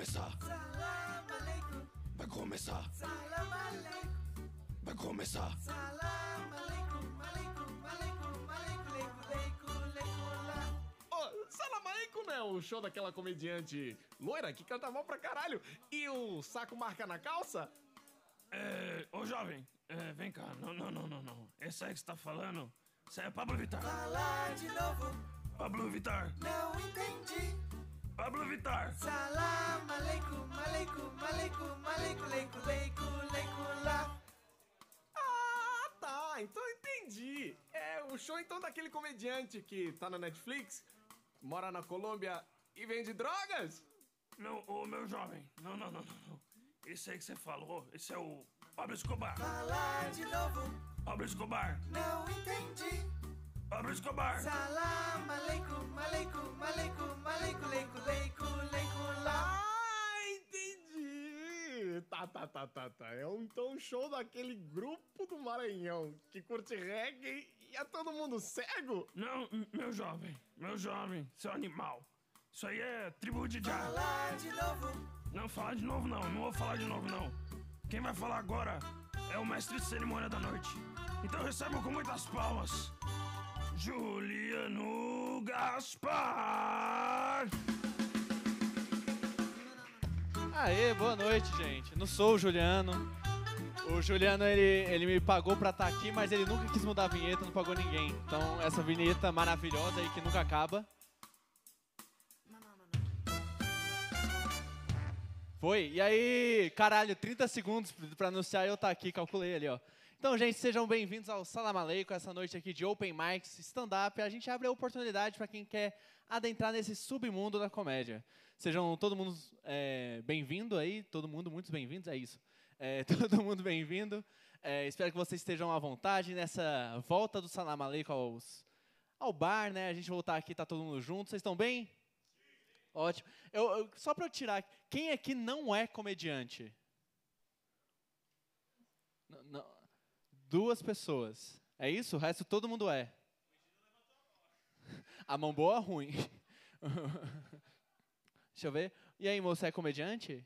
começar. Salam aleikum, Vai começar. salam aleikum, Vai começar. salam aleikum, aleikum, aleikum, aleikum, leikum, leikum, leikum, lá. Ô, Salam Aleikum, né? O show daquela comediante loira que canta mal pra caralho. E o saco marca na calça? É, ô jovem, é, vem cá, não, não, não, não, não. Esse aí que você tá falando, isso é Pablo Vittar. Falar de novo, Pablo Vittar, não entendi. Pablo Vittar. Salam aleikum, aleikum, aleikum, aleikum, leikum, leikum, leikum, lá. Ah, tá. Então entendi. É o show então daquele comediante que tá na Netflix, mora na Colômbia e vende drogas? Não, ô meu jovem, não, não, não, não, não. Esse aí que você falou, esse é o Pablo Escobar. Falar de novo, Pablo Escobar, não entendi. Pablo Escobar. Salam aleikum, aleikum, aleikum, aleikum, leikum, leikum, leikum, lá. Ah, entendi. Tá, tá, tá, tá, tá. É um, então um show daquele grupo do Maranhão que curte reggae e é todo mundo cego? Não, meu jovem, meu jovem, seu animal. Isso aí é tribo de Jah. Falar de novo, Não falar de novo não, não vou falar de novo não. Quem vai falar agora é o mestre de cerimônia da noite. Então recebam com muitas palmas. Juliano Gaspar! Aê, boa noite, gente. Não sou o Juliano. O Juliano, ele, ele me pagou pra estar aqui, mas ele nunca quis mudar a vinheta, não pagou ninguém. Então, essa vinheta maravilhosa aí que nunca acaba. Foi. E aí, caralho, 30 segundos pra anunciar eu estar aqui, calculei ali, ó. Então, gente, sejam bem-vindos ao Salam Aleikum, essa noite aqui de Open Mics, stand-up. A gente abre a oportunidade para quem quer adentrar nesse submundo da comédia. Sejam todo mundo é, bem-vindo aí, todo mundo, muitos bem-vindos, é isso. É, todo mundo bem-vindo. É, espero que vocês estejam à vontade nessa volta do Salam Aleikum aos, ao bar, né? A gente voltar aqui, tá todo mundo junto. Vocês estão bem? Ótimo. Eu, eu- só para eu tirar, quem aqui não é comediante? Não. Duas pessoas. É isso? O resto todo mundo é. A mão boa ou ruim? Deixa eu ver. E aí, moça, é comediante?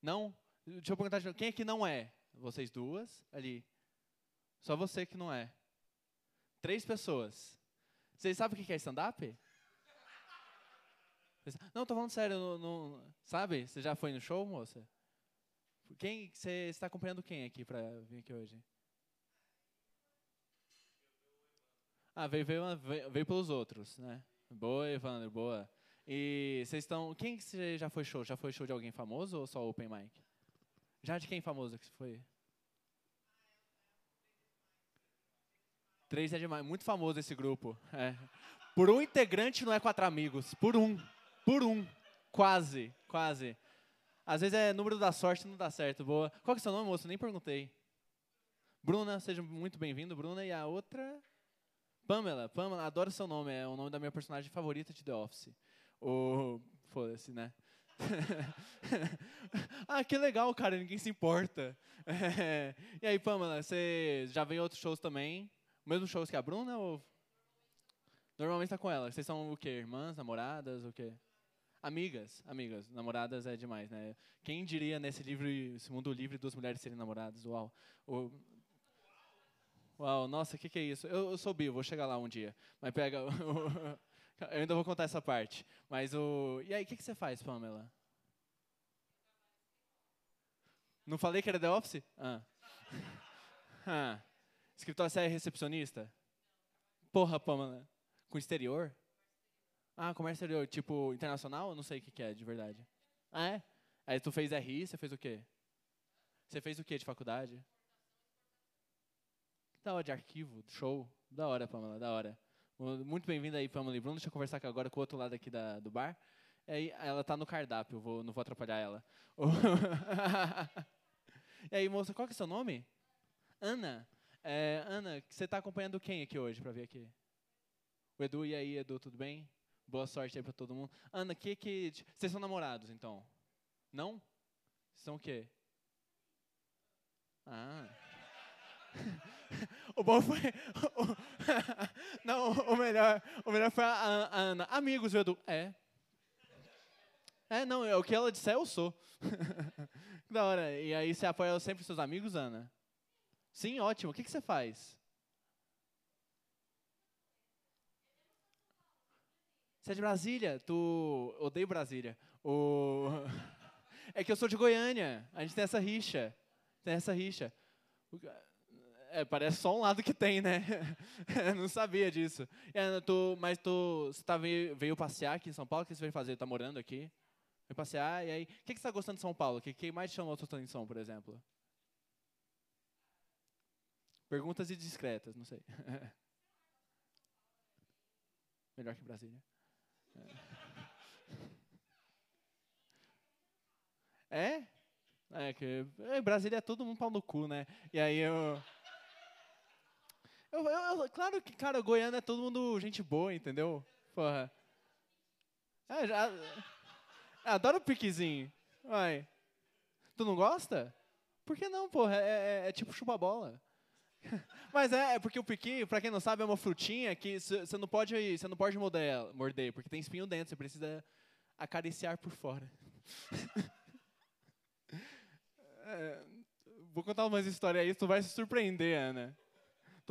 Não? Deixa eu perguntar de novo. Quem aqui não é? Vocês duas, ali. Só você que não é. Três pessoas. Vocês sabem o que é stand-up? Não, tô falando sério. Não, não- sabe? Você já foi no show, moça? Quem você está acompanhando quem aqui para vir aqui hoje? Ah, veio, veio, veio, veio pelos outros, né? Boa, Evandro, boa. E vocês estão. Quem que já foi show? Já foi show de alguém famoso ou só open mic? Já de quem famoso que foi? Três é demais. Muito famoso esse grupo. É. Por um integrante não é quatro amigos. Por um. Por um. Quase. Quase. Às vezes é número da sorte não dá certo. Boa. Qual que é o seu nome, moço? Nem perguntei. Bruna, seja muito bem-vindo, Bruna. E a outra? Pamela. Pamela, adoro seu nome. É o nome da minha personagem favorita de The Office. O... Foda-se, né? ah, que legal, cara. Ninguém se importa. E aí, Pamela, você já veio outros shows também? Mesmo shows que a Bruna ou... Normalmente tá com ela. Vocês são o quê? Irmãs, namoradas, o quê? Amigas, amigas. Namoradas é demais, né? Quem diria nesse livro, esse mundo livre, duas mulheres serem namoradas? Uau. O... Uau, nossa, o que, que é isso? Eu, eu sou vou chegar lá um dia. Mas pega. eu ainda vou contar essa parte. Mas o. E aí, o que, que você faz, Pamela? Não falei que era The Office? Ah. ah. Escritório, você é recepcionista? Porra, Pamela. Com exterior? Ah, comércio exterior, tipo internacional? Eu não sei o que, que é, de verdade. Ah, é? Aí tu fez RI, você fez o quê? Você fez o quê de faculdade? Da hora, de arquivo, show. Da hora, Pamela, da hora. Muito bem-vinda aí, Pamela e Bruno. Deixa eu conversar agora com o outro lado aqui da, do bar. Aí, ela tá no cardápio, vou, não vou atrapalhar ela. e aí, moça, qual que é o seu nome? Ana. É, Ana, você tá acompanhando quem aqui hoje pra vir aqui? O Edu, e aí, Edu, tudo bem? Boa sorte aí pra todo mundo. Ana, que que... Vocês são namorados, então? Não? São o quê? Ah... o bom foi. o- Não, o melhor, o melhor foi a, a Ana. Amigos, viu, Edu? É. É, não, é o que ela disser, eu sou. Que da hora. E aí você apoia sempre seus amigos, Ana? Sim, ótimo. O que, que você faz? Você é de Brasília? Tu. Odeio Brasília. O... É que eu sou de Goiânia. A gente tem essa rixa. Tem essa rixa. O É, parece só um lado que tem, né? Não sabia disso. Ana, tu, mas tu você tá, veio, veio passear aqui em São Paulo? O que você veio fazer? Tá morando aqui? Veio passear, e aí... O que, você tá gostando de São Paulo? O que, que mais te chamou a sua atenção, por exemplo? Perguntas indiscretas, não sei. Melhor que Brasília. É? É que é, Brasília é todo mundo pau no cu, né? E aí eu... Eu, eu- eu- Claro que, cara, Goiânia é todo mundo gente boa, entendeu? Porra. É, já... eu Adoro o piquezinho. Vai. Tu não gosta? Por que não, porra? É, é- é tipo chupa-bola. Mas é, é porque o piqui, pra quem não sabe, é uma frutinha que você não pode, você não pode morder, morder, porque tem espinho dentro, você precisa acariciar por fora. É, vou contar umas histórias aí, tu vai se surpreender, Ana.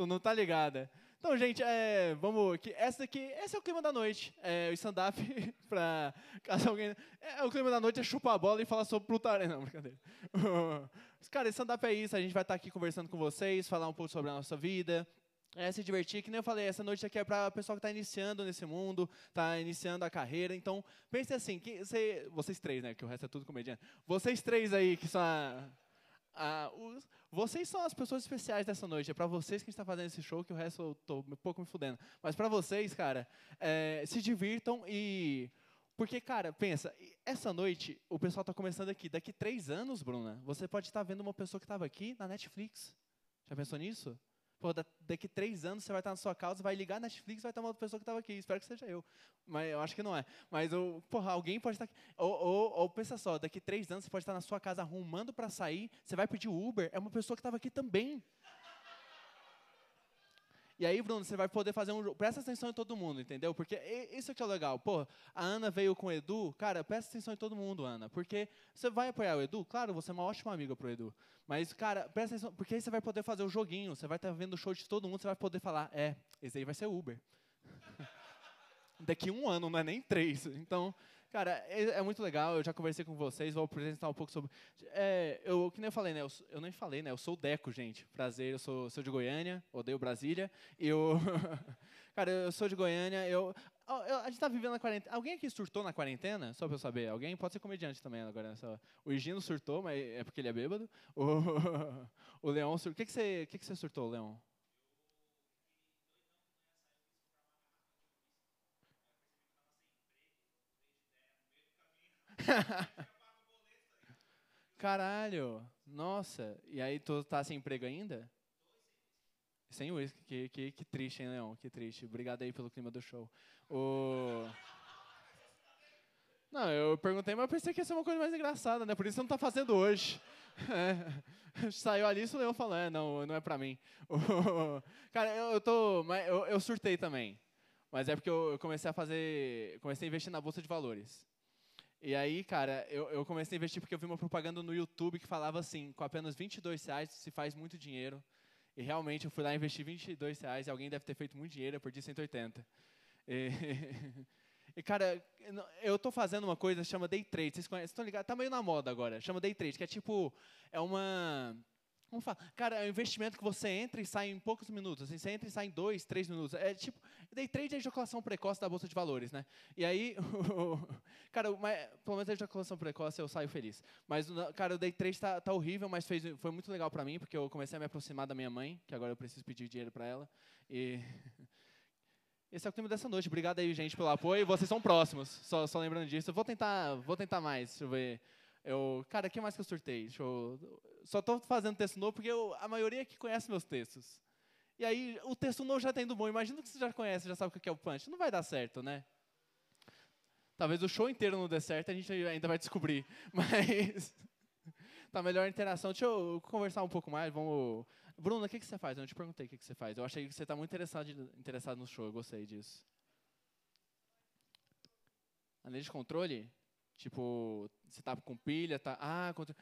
Tu não tá ligada. Então, gente, é, vamos. Que essa aqui, esse é o clima da noite. É, o stand-up pra. Caso alguém. É, o clima da noite é chupar a bola e falar sobre putaria. Não, brincadeira. Cara, stand-up é isso. A gente vai estar aqui conversando com vocês, falar um pouco sobre a nossa vida. É, se divertir, que nem eu falei, essa noite aqui é para o pessoal que está iniciando nesse mundo, está iniciando a carreira. Então, pense assim, que você, vocês três, né? Que o resto é tudo comediante. Vocês três aí que são a, a- os- vocês são as pessoas especiais dessa noite. É para vocês que a gente está fazendo esse show, que o resto eu tô um pouco me fudendo. Mas para vocês, cara, é, se divirtam e. Porque, cara, pensa, essa noite o pessoal está começando aqui. Daqui três anos, Bruna, você pode estar vendo uma pessoa que estava aqui na Netflix. Já pensou nisso? Pô, da- daqui três anos você vai estar na sua casa, vai ligar a Netflix, vai estar uma outra pessoa que estava aqui. Espero que seja eu. Mas eu acho que não é. Mas, o, porra, alguém pode estar aqui. Ou, ou, ou pensa só, daqui três anos você pode estar na sua casa arrumando para sair, você vai pedir Uber, é uma pessoa que estava aqui também. E aí, Bruno, você vai poder fazer um jogo. Presta atenção em todo mundo, entendeu? Porque isso que é legal. Pô, a Ana veio com o Edu. Cara, presta atenção em todo mundo, Ana. Porque você vai apoiar o Edu? Claro, você é uma ótima amiga pro Edu. Mas, cara, presta atenção. Porque aí você vai poder fazer o joguinho. Você vai estar vendo o show de todo mundo. Você vai poder falar: é, esse aí vai ser Uber. Daqui um ano, não é nem três. Então, cara, é, é muito legal. Eu já conversei com vocês. Vou apresentar um pouco sobre. É, eu, que nem eu falei, né? Eu, eu nem falei, né? Eu sou o Deco, gente. Prazer, eu sou, sou de Goiânia, odeio Brasília. Eu. cara, eu sou de Goiânia. Eu, eu- a gente tá vivendo a quarentena. Alguém aqui surtou na quarentena? Só pra eu saber. Alguém pode ser comediante também agora. Só. O Higino surtou, mas é porque ele é bêbado. O, o surtou. O que, que, você, que, que você surtou, Leão? Caralho, nossa. E aí tu tá sem emprego ainda? Sem uísque, que, que, que triste, hein, Leão? Que triste. Obrigado aí pelo clima do show. O... Não, eu perguntei, mas eu pensei que ia ser uma coisa mais engraçada, né? Por isso você não tá fazendo hoje. É. Saiu ali, isso o Leão falou, é, não, não é pra mim. O- Cara, eu, eu tô... Eu, eu surtei também. Mas é porque eu comecei a fazer... Comecei a investir na Bolsa de Valores. E aí, cara, eu, eu comecei a investir porque eu vi uma propaganda no YouTube que falava assim, com apenas 22 reais se faz muito dinheiro. E realmente eu fui lá e investi 22 reais e alguém deve ter feito muito dinheiro, eu perdi 180. E, e, cara, eu tô fazendo uma coisa que chama day trade. Vocês? Estão ligados? Tá meio na moda agora. Chama day trade, que é tipo, é uma... Vamos falar. Cara, é um investimento que você entra e sai em poucos minutos. Assim, você entra e sai em dois, três minutos. É tipo, day trade é ejaculação precoce da bolsa de valores, né? E aí, cara, mas, pelo menos a ejaculação precoce eu saio feliz. Mas, cara, o day trade tá, tá horrível, mas fez, foi muito legal pra mim, porque eu comecei a me aproximar da minha mãe, que agora eu preciso pedir dinheiro pra ela. E esse é o clima dessa noite. Obrigado aí, gente, pelo apoio. Vocês são próximos. Só, só lembrando disso. Eu vou tentar, vou tentar mais. Deixa eu ver. Eu, cara, o que mais que eu surtei? Eu, só tô fazendo texto novo porque eu- a maioria que conhece meus textos. E aí, o texto novo já tá indo bom. Imagina que você já conhece, já sabe o que é o punch. Não vai dar certo, né? Talvez o show inteiro não dê certo, a gente ainda vai descobrir. Mas tá melhor a interação. Deixa eu conversar um pouco mais. Vamos. Bruna, o que, que você faz? Eu não te perguntei o que, que você faz. Eu achei que você está muito interessado, interessado no show. Eu gostei disso. Anel de controle? Tipo, você tá com pilha, tá. Ah, quanto...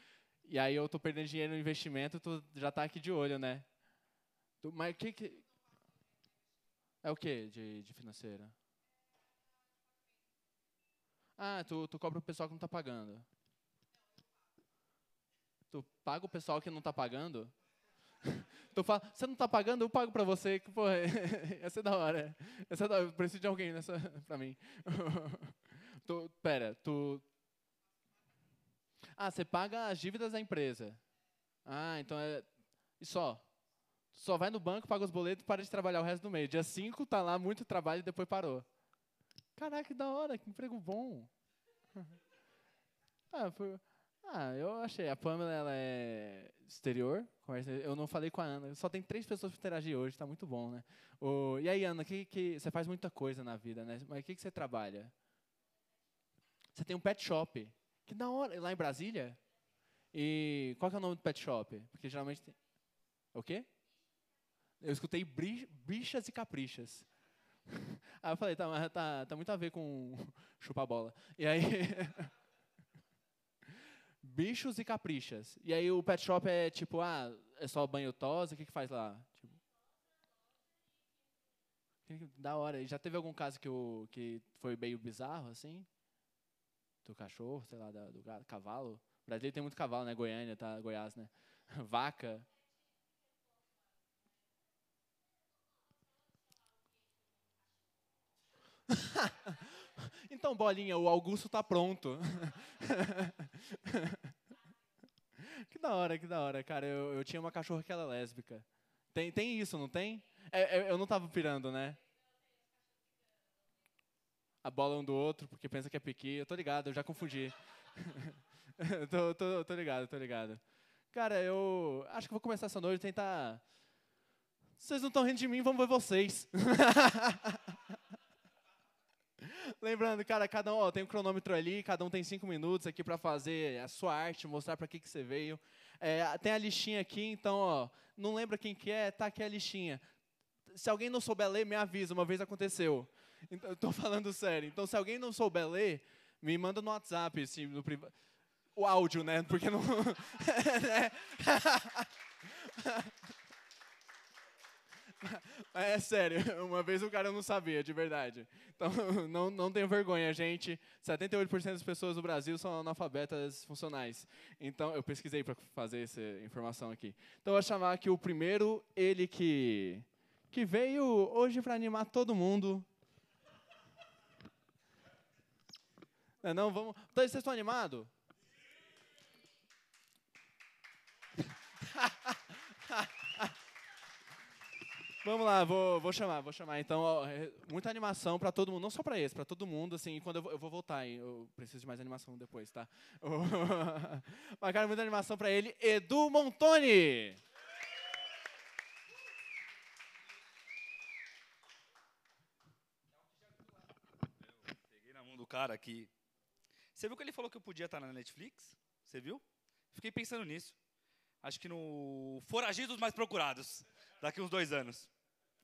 E aí eu tô perdendo dinheiro no investimento, tu já tá aqui de olho, né? Tu- mas o que que. É o que de, de financeira? Ah, tu, tu cobra o pessoal que não tá pagando. Tu paga o pessoal que não tá pagando? tu fala, você não tá pagando, eu pago pra você. Que, Pô, essa é da hora. Essa da hora. Eu preciso de alguém nessa pra mim. tu, pera, tu. Ah, você paga as dívidas da empresa. Ah, então é. E só? Só vai no banco, paga os boletos e para de trabalhar o resto do mês. Dia 5 tá lá, muito trabalho e depois parou. Caraca, que da hora, que emprego bom. ah, foi- ah, eu achei. A Pamela, ela é exterior. Eu não falei com a Ana. Só tem três pessoas para interagir hoje, tá muito bom, né? O, e aí, Ana, que, que, você faz muita coisa na vida, né? Mas o que, que você trabalha? Você tem um pet shop. Que da hora. Lá em Brasília? E qual é o nome do pet shop? Porque geralmente tem... O quê? Eu escutei bichas e caprichas. Aí eu falei, tá, tá, tá muito a ver com chupar bola. E aí. Bichos e caprichas. E aí o pet shop é tipo, ah, é só banho tosa, o que que faz lá? Tipo, da hora. E já teve algum caso que, que foi meio bizarro, assim? Do cachorro, sei lá, do cavalo? Brasília tem muito cavalo, né? Goiânia, tá? Goiás, né? Vaca. Então, bolinha, o Augusto tá pronto. que da hora, que da hora, cara. Eu, eu tinha uma cachorra que era lésbica. Tem, tem isso, não tem? É, é, eu não tava pirando, né? A bola um do outro, porque pensa que é piqui. Eu tô ligado, eu já confundi. tô, tô, tô ligado, tô ligado. Cara, eu acho que vou começar essa noite tentar. Vocês não estão rindo de mim, vamos ver vocês. Lembrando, cara, cada um ó, tem um cronômetro ali, cada um tem cinco minutos aqui para fazer a sua arte, mostrar para que, que você veio. É, tem a listinha aqui, então, ó, não lembra quem que é, tá aqui a listinha. Se alguém não souber ler, me avisa, uma vez aconteceu. Então, falando sério. Então, se alguém não souber ler, me manda no WhatsApp, assim, no priva... O áudio, né? Porque não. É sério, uma vez o cara não sabia, de verdade. Então, não, não vergonha, gente. 78% das pessoas do Brasil são analfabetas funcionais. Então, eu pesquisei para fazer essa informação aqui. Então, eu vou chamar aqui o primeiro, ele que, que veio hoje para animar todo mundo. Não, não, vamos. Então, vocês estão animados? Vamos lá, vou, vou chamar, vou chamar. Então, ó, é, muita animação para todo mundo, não só para esse, para todo mundo, assim, quando eu vou, eu vou voltar, hein, eu preciso de mais animação depois, tá? Mas, cara, muita animação para ele, Edu Montoni! Peguei na mão do cara aqui. Você viu que ele falou que eu podia estar na Netflix? Você viu? Fiquei pensando nisso. Acho que no Foragidos Mais Procurados, daqui uns dois anos.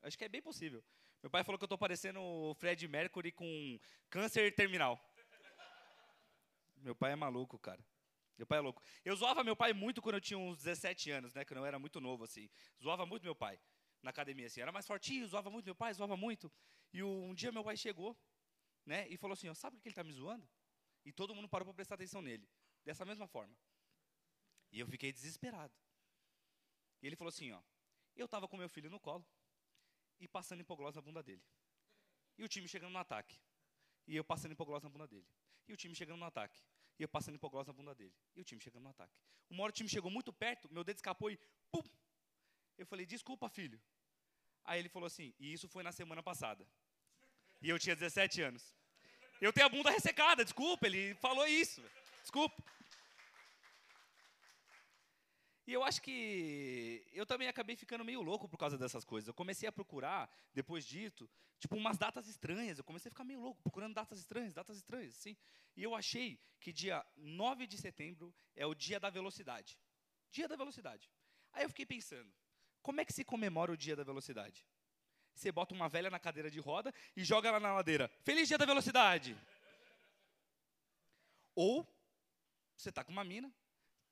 Acho que é bem possível. Meu pai falou que eu tô parecendo o Fred Mercury com câncer terminal. Meu pai é maluco, cara. Meu pai é louco. Eu zoava meu pai muito quando eu tinha uns 17 anos, né? Quando eu era muito novo, assim. Zoava muito meu pai na academia, assim. Era mais fortinho, zoava muito meu pai, zoava muito. E um dia meu pai chegou, né? E falou assim, ó, sabe por que ele tá me zoando? E todo mundo parou para prestar atenção nele. Dessa mesma forma. E eu fiquei desesperado. E ele falou assim, ó, eu tava com meu filho no colo e passando hipoglose na bunda dele. E o time chegando no ataque. E eu passando hipoglose na bunda dele. E o time chegando no ataque. E eu passando hipoglose na bunda dele. E o time chegando no ataque. Uma hora o time chegou muito perto, meu dedo escapou e pum! Eu falei, desculpa, filho. Aí ele falou assim, e isso foi na semana passada. E eu tinha 17 anos. Eu tenho a bunda ressecada, desculpa, ele falou isso. Desculpa. E eu acho que eu também acabei ficando meio louco por causa dessas coisas. Eu comecei a procurar, depois disso, tipo, umas datas estranhas. Eu comecei a ficar meio louco, procurando datas estranhas, datas estranhas, assim. E eu achei que dia 9 de setembro é o dia da velocidade. Dia da velocidade. Aí eu fiquei pensando, como é que se comemora o dia da velocidade? Você bota uma velha na cadeira de roda e joga ela na ladeira. Feliz dia da velocidade! Ou você tá com uma mina,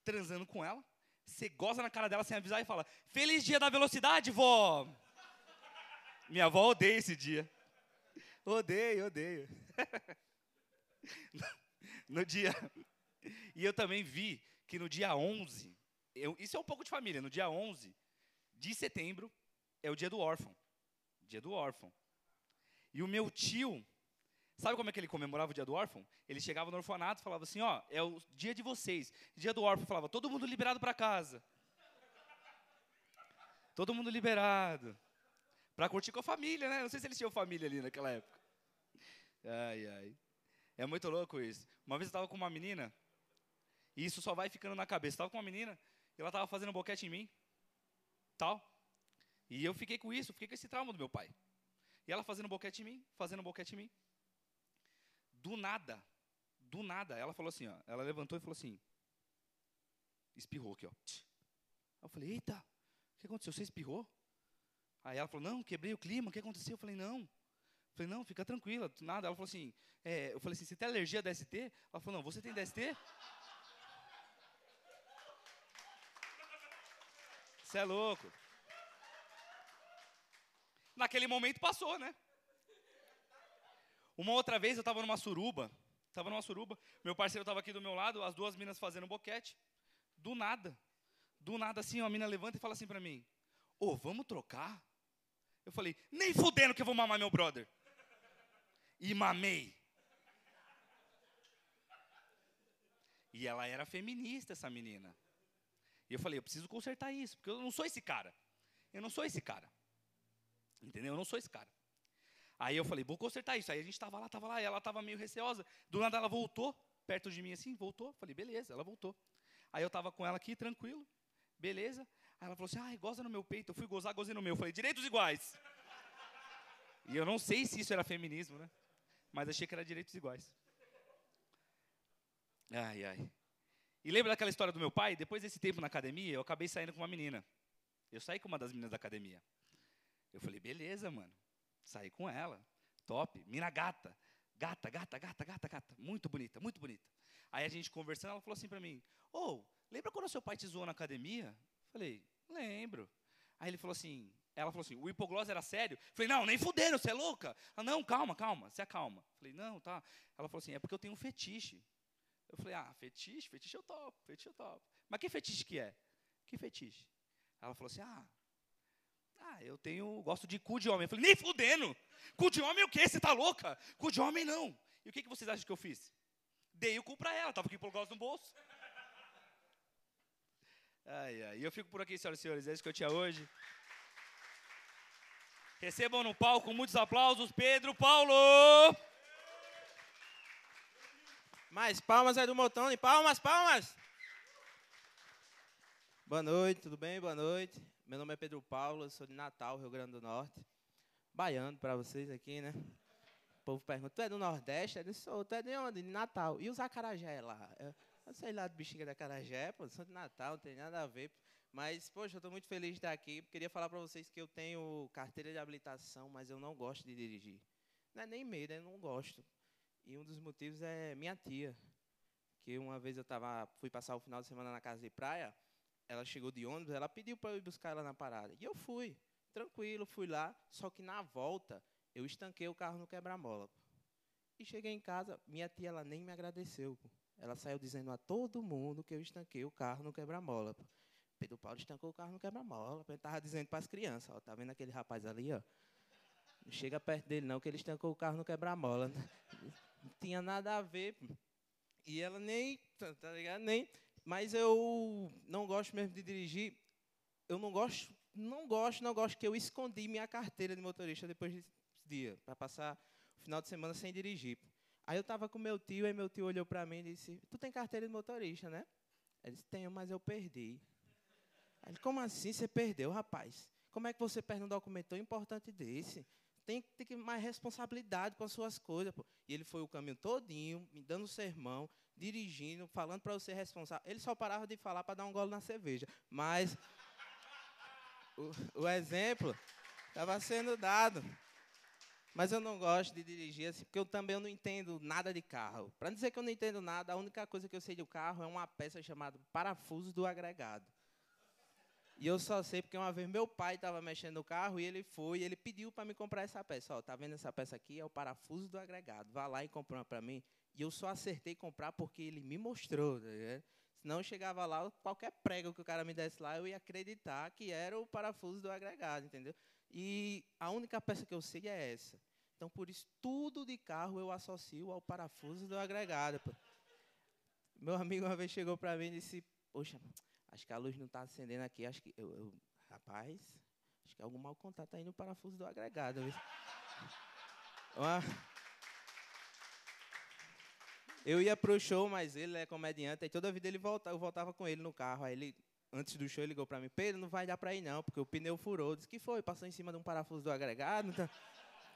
transando com ela, você goza na cara dela sem avisar e fala: Feliz dia da velocidade, vó! Minha avó odeia esse dia. Odeio, odeio. no dia. E eu também vi que no dia 11, eu- isso é um pouco de família, no dia 11 de setembro é o dia do órfão. Dia do órfão. E o meu tio, sabe como é que ele comemorava o dia do órfão? Ele chegava no orfanato e falava assim: ó, é o dia de vocês. Dia do órfão, falava: todo mundo liberado para casa. Todo mundo liberado. Pra curtir com a família, né? Não sei se eles tinham família ali naquela época. Ai, ai. É muito louco isso. Uma vez eu tava com uma menina, e isso só vai ficando na cabeça. Eu tava com uma menina, e ela tava fazendo boquete em mim. Tal. E eu fiquei com isso, fiquei com esse trauma do meu pai. E ela fazendo boquete em mim, fazendo boquete em mim. Do nada, do nada, ela falou assim, ó. Ela levantou e falou assim. Espirrou aqui, ó. Eu falei, eita, o que aconteceu? Você espirrou? Aí ela falou, não, quebrei o clima, o que aconteceu? Eu falei, não. Eu falei, não, fica tranquila, nada. Ela falou assim, é, eu falei assim, você tem alergia a DST? Ela falou, não, você tem DST? Você é louco. Naquele momento passou, né? Uma outra vez eu estava numa suruba, estava numa suruba, meu parceiro estava aqui do meu lado, as duas minas fazendo boquete. Do nada, do nada assim, uma mina levanta e fala assim pra mim: Ô, vamos trocar? Eu falei: Nem fudendo que eu vou mamar meu brother. E mamei. E ela era feminista, essa menina. E eu falei: Eu preciso consertar isso, porque eu não sou esse cara. Eu não sou esse cara. Entendeu? Eu não sou esse cara. Aí eu falei, vou consertar isso. Aí a gente tava lá, tava lá, ela tava meio receosa. Do nada ela voltou, perto de mim assim, voltou. Falei, beleza, ela voltou. Aí eu tava com ela aqui, tranquilo, beleza. Aí ela falou assim, ai, goza no meu peito. Eu fui gozar, gozei no meu. Falei, direitos iguais. E eu não sei se isso era feminismo, né? Mas achei que era direitos iguais. Ai, ai. E lembra daquela história do meu pai? Depois desse tempo na academia, eu acabei saindo com uma menina. Eu saí com uma das meninas da academia. Eu falei, beleza, mano. Saí com ela. Top. Mina gata. Gata, gata, gata, gata, gata. Muito bonita, muito bonita. Aí a gente conversando, ela falou assim pra mim: Ô, lembra quando seu pai te zoou na academia? Falei, lembro. Aí ele falou assim: ela falou assim, o hipoglose era sério? Falei, não, nem fudendo, você é louca? Ela, não, calma, calma, se acalma. Falei, não, tá. Ela falou assim, é porque eu tenho um fetiche. Eu falei, ah, fetiche? Fetiche eu topo, fetiche eu topo. Mas que fetiche que é? Que fetiche? Ela falou assim, ah, eu tenho, gosto de cu de homem. Eu falei, nem fudendo. Cu de homem o quê? Você tá louca? Cu de homem não. E o que, que vocês acham que eu fiz? Dei o cu pra ela, tava com o hipoglose no bolso. Ai, ai. E eu fico por aqui, senhoras e senhores. É isso que eu tinha hoje. Recebam no palco muitos aplausos, Pedro Paulo. Mais palmas aí do Motone. Palmas, palmas! Boa noite, tudo bem? Boa noite. Meu nome é Pedro Paulo, eu sou de Natal, Rio Grande do Norte. Baiano para vocês aqui, né? O povo pergunta, tu é do Nordeste? Eu sou, tu é de onde? De Natal. E os acarajé lá? Eu, eu sei lá do bexiga da acarajé, pô, sou de Natal, não tem nada a ver. Mas, poxa, eu estou muito feliz de estar aqui. Queria falar para vocês que eu tenho carteira de habilitação, mas eu não gosto de dirigir. Não é nem medo, eu não gosto. E um dos motivos é minha tia, que uma vez eu tava, fui passar o final de semana na casa de praia, ela chegou de ônibus, ela pediu para eu ir buscar ela na parada. E eu fui, tranquilo, fui lá, só que na volta eu estanquei o carro no quebra-mola. E cheguei em casa, minha tia ela nem me agradeceu. Ela saiu dizendo a todo mundo que eu estanquei o carro no quebra-mola. Pedro Paulo estancou o carro no quebra-mola. Ele tava dizendo para as crianças, ó, tá vendo aquele rapaz ali, ó? Não chega perto dele não, que ele estancou o carro no quebra-mola. Não tinha nada a ver. E ela nem, tá tá ligado? Nem. Mas eu não gosto mesmo de dirigir. Eu não gosto, não gosto, não gosto que eu escondi minha carteira de motorista depois desse dia, para passar o final de semana sem dirigir. Aí eu tava com meu tio, aí meu tio olhou para mim e disse: "Tu tem carteira de motorista, né?" Ele disse: "Tenho, mas eu perdi." Ele: "Como assim você perdeu, rapaz? Como é que você perde um documento tão importante desse?" Tem que ter mais responsabilidade com as suas coisas. Pô. E ele foi o caminho todinho, me dando sermão, dirigindo, falando para ser responsável. Ele só parava de falar para dar um gole na cerveja. Mas o, o exemplo estava sendo dado. Mas eu não gosto de dirigir assim, porque eu também não entendo nada de carro. Para dizer que eu não entendo nada, a única coisa que eu sei do carro é uma peça chamada parafuso do agregado. E eu só sei porque uma vez meu pai estava mexendo no carro e ele foi, e ele pediu para me comprar essa peça. Ó, tá vendo essa peça aqui? É o parafuso do agregado. Vá lá e compra uma para mim. E eu só acertei comprar porque ele me mostrou. Tá ligado? Senão eu chegava lá, qualquer prego que o cara me desse lá, eu ia acreditar que era o parafuso do agregado, entendeu? E a única peça que eu sei é essa. Então, por isso, tudo de carro eu associo ao parafuso do agregado. pô. Meu amigo uma vez chegou para mim e disse: Poxa, acho que a luz não está acendendo aqui. Acho que. Eu, eu- rapaz, acho que algum mau contato aí no parafuso do agregado. viu?" Uma- Eu ia pro show, mas ele é comediante, aí toda vida ele volta, eu voltava com ele no carro. Aí ele, antes do show, ligou pra mim, Pedro, não vai dar pra ir não, porque o pneu furou. Disse que foi, passou em cima de um parafuso do agregado. Então,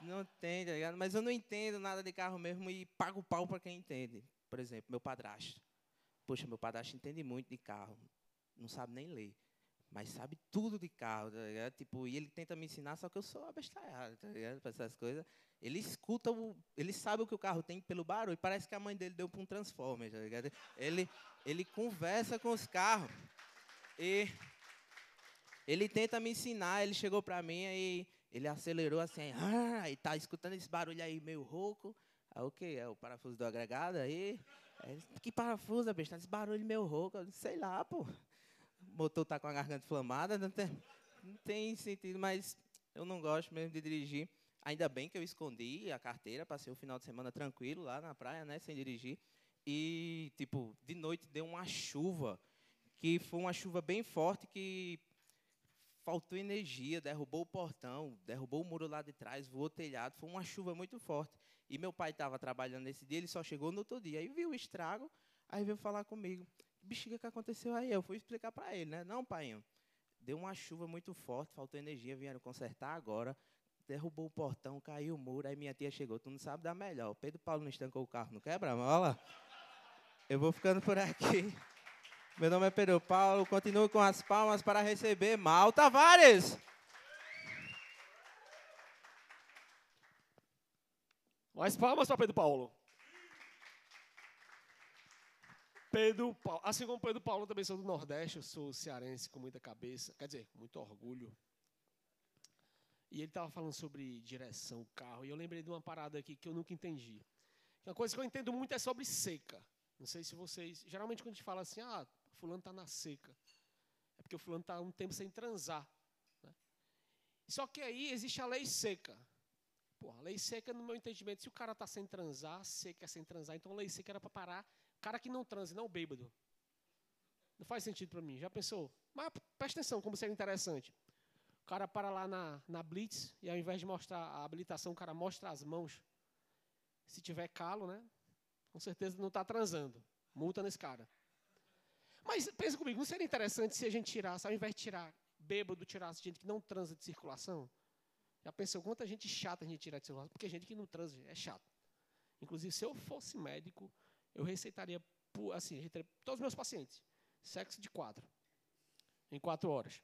não tem, tá ligado? Mas eu não entendo nada de carro mesmo e pago pau pra quem entende. Por exemplo, meu padrasto. Poxa, meu padrasto entende muito de carro. Não sabe nem ler. Mas sabe tudo de carro, tá ligado? Tipo, e ele tenta me ensinar, só que eu sou abestalhado, tá ligado? Pra essas coisas. Ele escuta, o, ele sabe o que o carro tem pelo barulho. Parece que a mãe dele deu para um Transformer, tá ligado? Ele, ele conversa com os carros. E ele tenta me ensinar. Ele chegou para mim e ele acelerou assim. Ah, e tá escutando esse barulho aí meio rouco. Aí o quê? É o parafuso do agregado aí? Aí que parafuso, besta? Esse barulho meio rouco. Sei lá, pô. Motor tá com a garganta inflamada. Não tem, não tem sentido, mas eu não gosto mesmo de dirigir. Ainda bem que eu escondi a carteira, passei o final de semana tranquilo lá na praia, né, sem dirigir. E, tipo, de noite deu uma chuva, que foi uma chuva bem forte que faltou energia, derrubou o portão, derrubou o muro lá de trás, voou o telhado. Foi uma chuva muito forte. E meu pai estava trabalhando nesse dia, ele só chegou no outro dia. Aí viu o estrago, aí veio falar comigo. Bexiga, que aconteceu aí? Eu fui explicar para ele, né? Não, pai, deu uma chuva muito forte, faltou energia, vieram consertar agora derrubou o portão, caiu o muro, aí minha tia chegou, tu não sabe dar melhor. O Pedro Paulo não estancou o carro no quebra-mola. Eu vou ficando por aqui. Meu nome é Pedro Paulo, continuo com as palmas para receber Mal Tavares. Mais palmas para Pedro Paulo. Pedro Paulo. Assim como Pedro Paulo, também sou do Nordeste, eu sou cearense com muita cabeça, quer dizer, com muito orgulho. E ele estava falando sobre direção, carro, e eu lembrei de uma parada aqui que eu nunca entendi. Uma coisa que eu entendo muito é sobre seca. Não sei se vocês. Geralmente quando a gente fala assim, ah, fulano está na seca. É porque o fulano está um tempo sem transar. né? Só que aí existe a lei seca. Porra, lei seca, no meu entendimento, se o cara está sem transar, seca é sem transar, então lei seca era para parar cara que não transa, não bêbado. Não faz sentido para mim. Já pensou? Mas presta atenção, como seria interessante. O cara para lá na, na Blitz e ao invés de mostrar a habilitação, o cara mostra as mãos. Se tiver calo, né? Com certeza não está transando. Multa nesse cara. Mas pensa comigo, não seria interessante se a gente tirasse, ao invés de tirar bêbado, tirasse gente que não transa de circulação? Já pensou quanta gente chata a gente tirar de circulação? Porque gente que não transa é chato. Inclusive, se eu fosse médico, eu receitaria, assim, todos os meus pacientes, sexo de quatro, em quatro horas.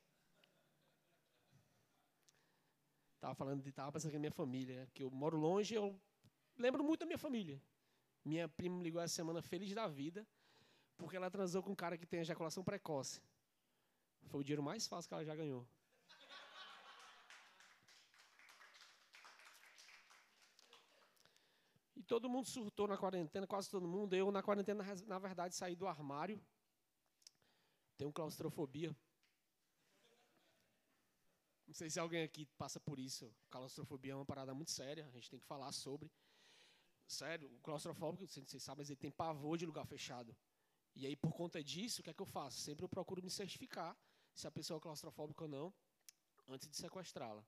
Tava falando de, tava pensando que a minha família, que eu moro longe, eu lembro muito da minha família. Minha prima ligou essa semana feliz da vida, porque ela transou com um cara que tem ejaculação precoce. Foi o dinheiro mais fácil que ela já ganhou. Todo mundo surtou na quarentena, quase todo mundo. Eu, na quarentena, na verdade, saí do armário. Tenho claustrofobia. Não sei se alguém aqui passa por isso. Claustrofobia é uma parada muito séria, a gente tem que falar sobre. Sério, o claustrofóbico, vocês sabem, mas ele tem pavor de lugar fechado. E aí, por conta disso, o que é que eu faço? Sempre eu procuro me certificar se a pessoa é claustrofóbica ou não, antes de sequestrá-la.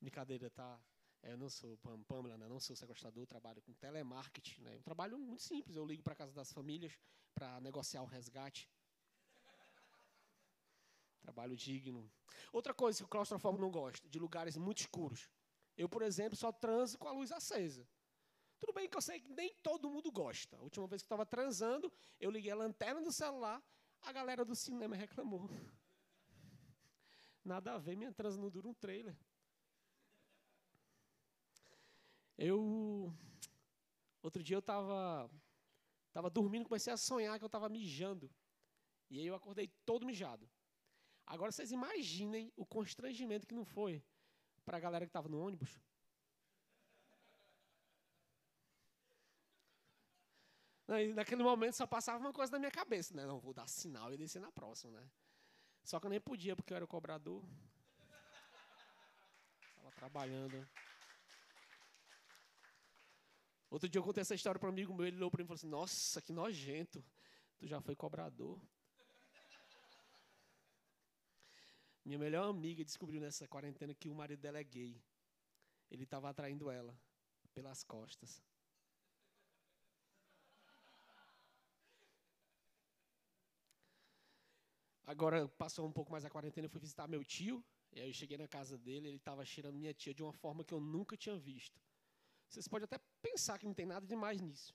Brincadeira, tá? É, eu não sou Pam- Pamela, né? Não sou sequestrador, trabalho com telemarketing, né? Um trabalho muito simples. Eu ligo para casa das famílias para negociar o resgate. Trabalho digno. Outra coisa que o claustrofóbico não gosta, de lugares muito escuros. Eu, por exemplo, só transo com a luz acesa. Tudo bem que eu sei que nem todo mundo gosta. A última vez que estava transando, eu liguei a lanterna do celular, a galera do cinema reclamou. Nada a ver, minha transa não dura um trailer. Eu. Outro dia eu tava. Tava dormindo, comecei a sonhar que eu tava mijando. E aí eu acordei todo mijado. Agora vocês imaginem o constrangimento que não foi para a galera que estava no ônibus. Naquele momento só passava uma coisa na minha cabeça, né? Não, vou dar sinal e descer na próxima, né? Só que eu nem podia, porque eu era o cobrador. Estava trabalhando. Outro dia eu contei essa história para um amigo meu, ele olhou para mim e falou assim, nossa, que nojento. Tu já foi cobrador. Minha melhor amiga descobriu nessa quarentena que o marido dela é gay. Ele estava atraindo ela pelas costas. Agora passou um pouco mais a quarentena, eu fui visitar meu tio. E aí eu cheguei na casa dele, ele estava cheirando minha tia de uma forma que eu nunca tinha visto. Vocês podem até pensar que não tem nada demais nisso.